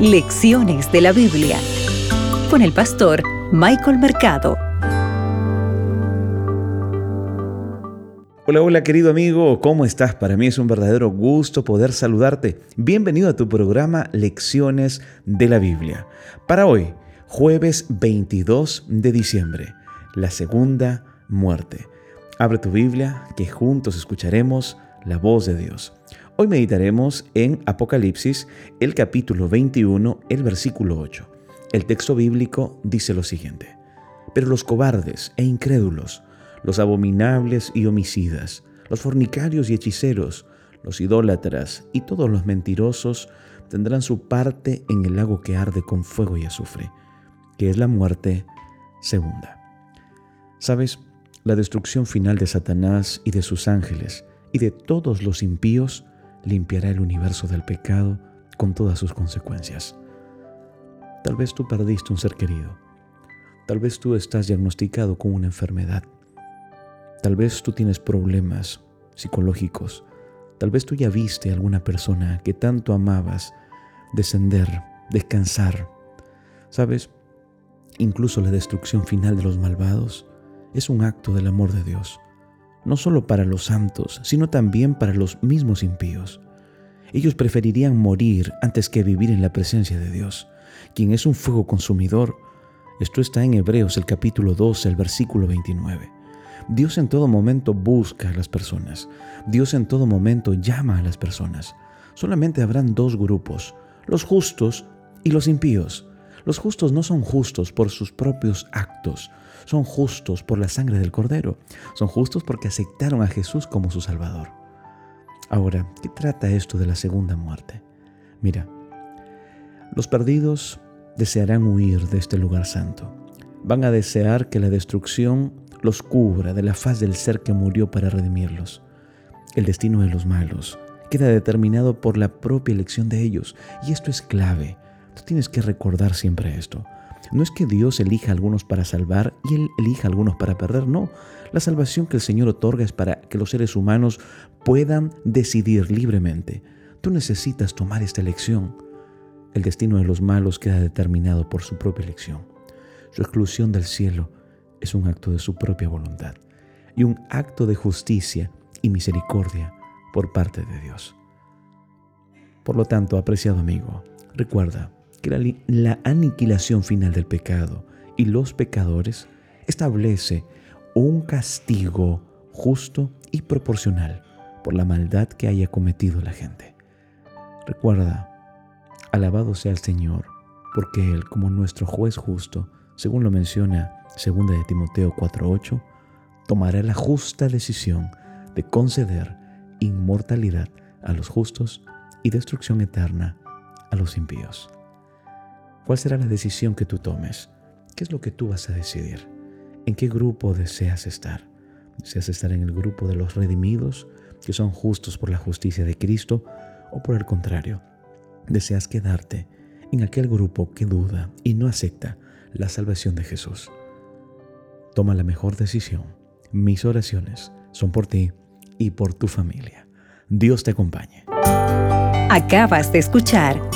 Lecciones de la Biblia con el pastor Michael Mercado. Hola, hola querido amigo, ¿cómo estás? Para mí es un verdadero gusto poder saludarte. Bienvenido a tu programa Lecciones de la Biblia. Para hoy, jueves 22 de diciembre, la segunda muerte. Abre tu Biblia, que juntos escucharemos la voz de Dios. Hoy meditaremos en Apocalipsis, el capítulo 21, el versículo 8. El texto bíblico dice lo siguiente. Pero los cobardes e incrédulos, los abominables y homicidas, los fornicarios y hechiceros, los idólatras y todos los mentirosos tendrán su parte en el lago que arde con fuego y azufre, que es la muerte segunda. ¿Sabes? La destrucción final de Satanás y de sus ángeles y de todos los impíos limpiará el universo del pecado con todas sus consecuencias. Tal vez tú perdiste un ser querido. Tal vez tú estás diagnosticado con una enfermedad. Tal vez tú tienes problemas psicológicos. Tal vez tú ya viste a alguna persona que tanto amabas descender, descansar. ¿Sabes? Incluso la destrucción final de los malvados es un acto del amor de Dios no solo para los santos, sino también para los mismos impíos. Ellos preferirían morir antes que vivir en la presencia de Dios, quien es un fuego consumidor. Esto está en Hebreos el capítulo 12, el versículo 29. Dios en todo momento busca a las personas. Dios en todo momento llama a las personas. Solamente habrán dos grupos, los justos y los impíos. Los justos no son justos por sus propios actos, son justos por la sangre del Cordero, son justos porque aceptaron a Jesús como su Salvador. Ahora, ¿qué trata esto de la segunda muerte? Mira, los perdidos desearán huir de este lugar santo. Van a desear que la destrucción los cubra de la faz del ser que murió para redimirlos. El destino de los malos queda determinado por la propia elección de ellos, y esto es clave Tú tienes que recordar siempre esto. No es que Dios elija a algunos para salvar y Él elija a algunos para perder, no. La salvación que el Señor otorga es para que los seres humanos puedan decidir libremente. Tú necesitas tomar esta elección. El destino de los malos queda determinado por su propia elección. Su exclusión del cielo es un acto de su propia voluntad y un acto de justicia y misericordia por parte de Dios. Por lo tanto, apreciado amigo, recuerda, la, aniquilación final del pecado y los pecadores establece un castigo justo y proporcional por la maldad que haya cometido la gente. Recuerda, alabado sea el Señor, porque Él, como nuestro juez justo, según lo menciona 2 de Timoteo 4:8, tomará la justa decisión de conceder inmortalidad a los justos y destrucción eterna a los impíos. ¿Cuál será la decisión que tú tomes? ¿Qué es lo que tú vas a decidir? ¿En qué grupo deseas estar? ¿Deseas estar en el grupo de los redimidos, que son justos por la justicia de Cristo, o por el contrario, deseas quedarte en aquel grupo que duda y no acepta la salvación de Jesús? Toma la mejor decisión. Mis oraciones son por ti y por tu familia. Dios te acompañe. Acabas de escuchar